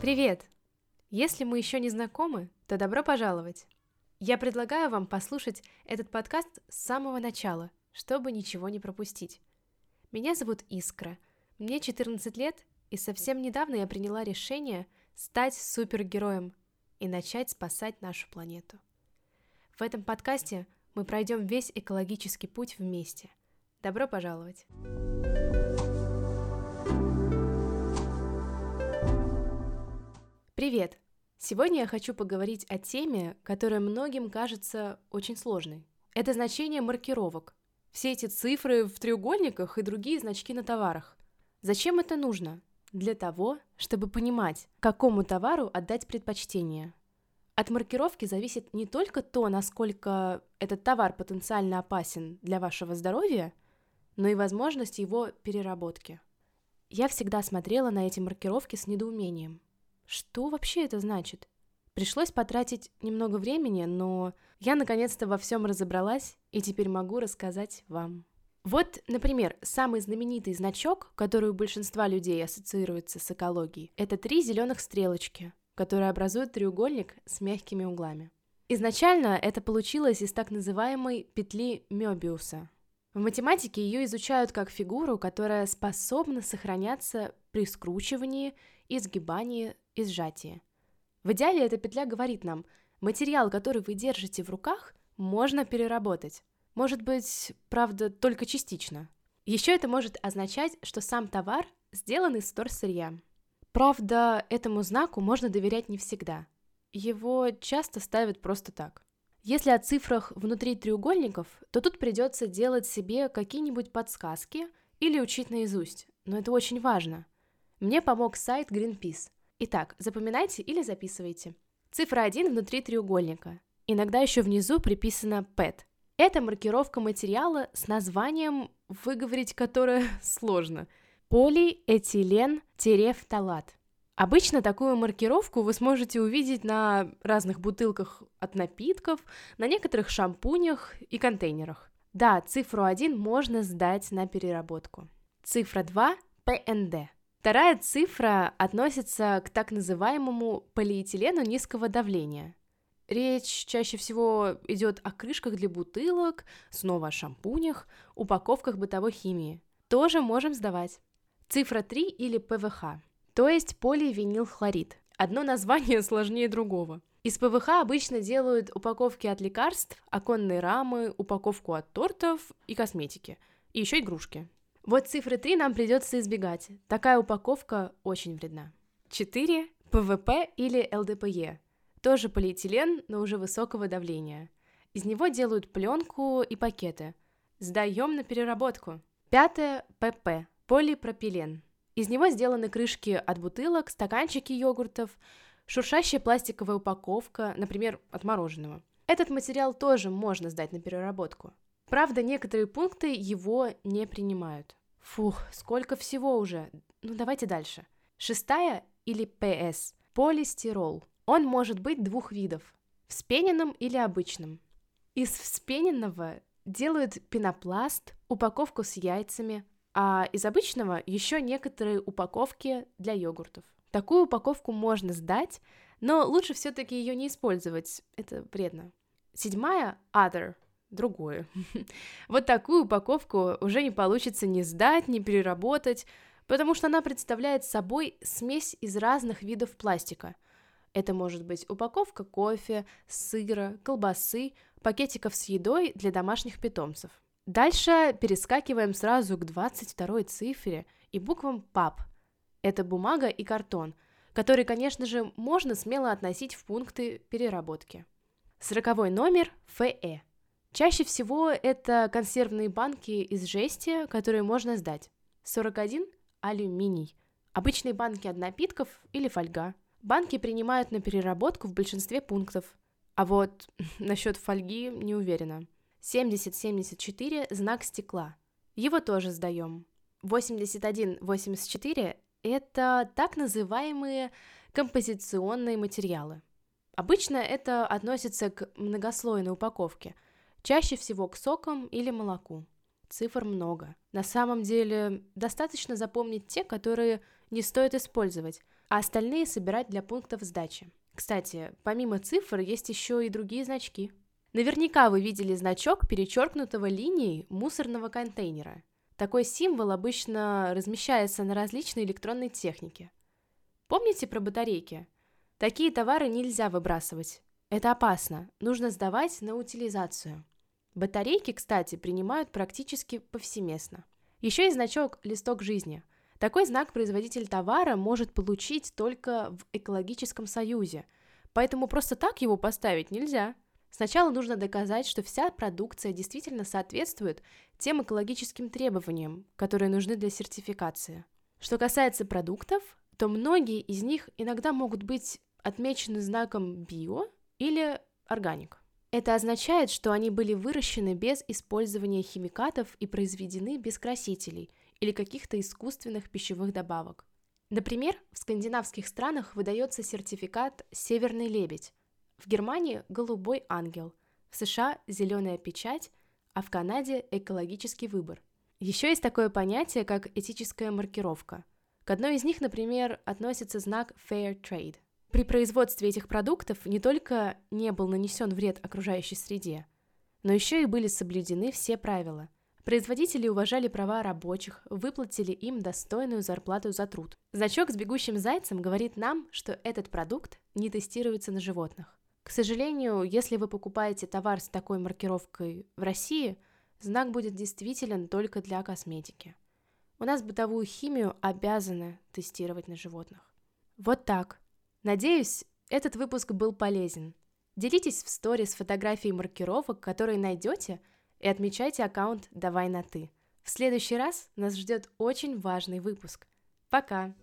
Привет! Если мы еще не знакомы, то добро пожаловать! Я предлагаю вам послушать этот подкаст с самого начала, чтобы ничего не пропустить. Меня зовут Искра, мне 14 лет, и совсем недавно я приняла решение стать супергероем и начать спасать нашу планету. В этом подкасте мы пройдем весь экологический путь вместе. Добро пожаловать! Привет! Сегодня я хочу поговорить о теме, которая многим кажется очень сложной. Это значение маркировок. Все эти цифры в треугольниках и другие значки на товарах. Зачем это нужно? Для того, чтобы понимать, какому товару отдать предпочтение. От маркировки зависит не только то, насколько этот товар потенциально опасен для вашего здоровья, но и возможность его переработки. Я всегда смотрела на эти маркировки с недоумением – что вообще это значит? Пришлось потратить немного времени, но я наконец-то во всем разобралась и теперь могу рассказать вам. Вот, например, самый знаменитый значок, который у большинства людей ассоциируется с экологией, это три зеленых стрелочки, которые образуют треугольник с мягкими углами. Изначально это получилось из так называемой петли Мёбиуса. В математике ее изучают как фигуру, которая способна сохраняться при скручивании, изгибании и сжатие. В идеале эта петля говорит нам, материал, который вы держите в руках, можно переработать. Может быть, правда, только частично. Еще это может означать, что сам товар сделан из вторсырья. Правда, этому знаку можно доверять не всегда. Его часто ставят просто так. Если о цифрах внутри треугольников, то тут придется делать себе какие-нибудь подсказки или учить наизусть, но это очень важно. Мне помог сайт Greenpeace. Итак, запоминайте или записывайте. Цифра 1 внутри треугольника. Иногда еще внизу приписано PET. Это маркировка материала с названием, выговорить которое сложно. Полиэтилен-терефталат. Обычно такую маркировку вы сможете увидеть на разных бутылках от напитков, на некоторых шампунях и контейнерах. Да, цифру 1 можно сдать на переработку. Цифра 2 – ПНД. Вторая цифра относится к так называемому полиэтилену низкого давления. Речь чаще всего идет о крышках для бутылок, снова о шампунях, упаковках бытовой химии. Тоже можем сдавать. Цифра 3 или ПВХ, то есть поливинилхлорид. Одно название сложнее другого. Из ПВХ обычно делают упаковки от лекарств, оконные рамы, упаковку от тортов и косметики. И еще игрушки. Вот цифры 3 нам придется избегать. Такая упаковка очень вредна. 4. ПВД или ЛДПЕ. Тоже полиэтилен, но уже высокого давления. Из него делают пленку и пакеты. Сдаем на переработку. Пятое. ПП. Полипропилен. Из него сделаны крышки от бутылок, стаканчики йогуртов, шуршащая пластиковая упаковка, например, от мороженого. Этот материал тоже можно сдать на переработку. Правда, некоторые пункты его не принимают. Фух, сколько всего уже. Ну, давайте дальше. Шестая или ПС. Полистирол. Он может быть двух видов. Вспененным или обычным. Из вспененного делают пенопласт, упаковку с яйцами, а из обычного еще некоторые упаковки для йогуртов. Такую упаковку можно сдать, но лучше все-таки ее не использовать, это вредно. Седьмая – other – другое. Вот такую упаковку уже не получится ни сдать, ни переработать, потому что она представляет собой смесь из разных видов пластика. Это может быть упаковка кофе, сыра, колбасы, пакетиков с едой для домашних питомцев. Дальше перескакиваем сразу к 22 цифре и буквам ПАП. Это бумага и картон, который, конечно же, можно смело относить в пункты переработки. Сороковой номер ФЭ – Чаще всего это консервные банки из жести, которые можно сдать. 41 – алюминий. Обычные банки от напитков или фольга. Банки принимают на переработку в большинстве пунктов. А вот насчет фольги не уверена. 70-74 – знак стекла. Его тоже сдаем. 81-84 – это так называемые композиционные материалы. Обычно это относится к многослойной упаковке – Чаще всего к сокам или молоку. Цифр много. На самом деле, достаточно запомнить те, которые не стоит использовать, а остальные собирать для пунктов сдачи. Кстати, помимо цифр есть еще и другие значки. Наверняка вы видели значок перечеркнутого линией мусорного контейнера. Такой символ обычно размещается на различной электронной технике. Помните про батарейки? Такие товары нельзя выбрасывать. Это опасно, нужно сдавать на утилизацию. Батарейки, кстати, принимают практически повсеместно. Еще есть значок «Листок жизни». Такой знак производитель товара может получить только в экологическом союзе, поэтому просто так его поставить нельзя. Сначала нужно доказать, что вся продукция действительно соответствует тем экологическим требованиям, которые нужны для сертификации. Что касается продуктов, то многие из них иногда могут быть отмечены знаком «био» или «органик». Это означает, что они были выращены без использования химикатов и произведены без красителей или каких-то искусственных пищевых добавок. Например, в скандинавских странах выдается сертификат «Северный лебедь», в Германии – «Голубой ангел», в США – «Зеленая печать», а в Канаде – «Экологический выбор». Еще есть такое понятие, как этическая маркировка. К одной из них, например, относится знак Fair Trade – при производстве этих продуктов не только не был нанесен вред окружающей среде, но еще и были соблюдены все правила. Производители уважали права рабочих, выплатили им достойную зарплату за труд. Значок с бегущим зайцем говорит нам, что этот продукт не тестируется на животных. К сожалению, если вы покупаете товар с такой маркировкой в России, знак будет действителен только для косметики. У нас бытовую химию обязаны тестировать на животных. Вот так. Надеюсь, этот выпуск был полезен. Делитесь в сторис фотографией маркировок, которые найдете, и отмечайте аккаунт «Давай на ты». В следующий раз нас ждет очень важный выпуск. Пока!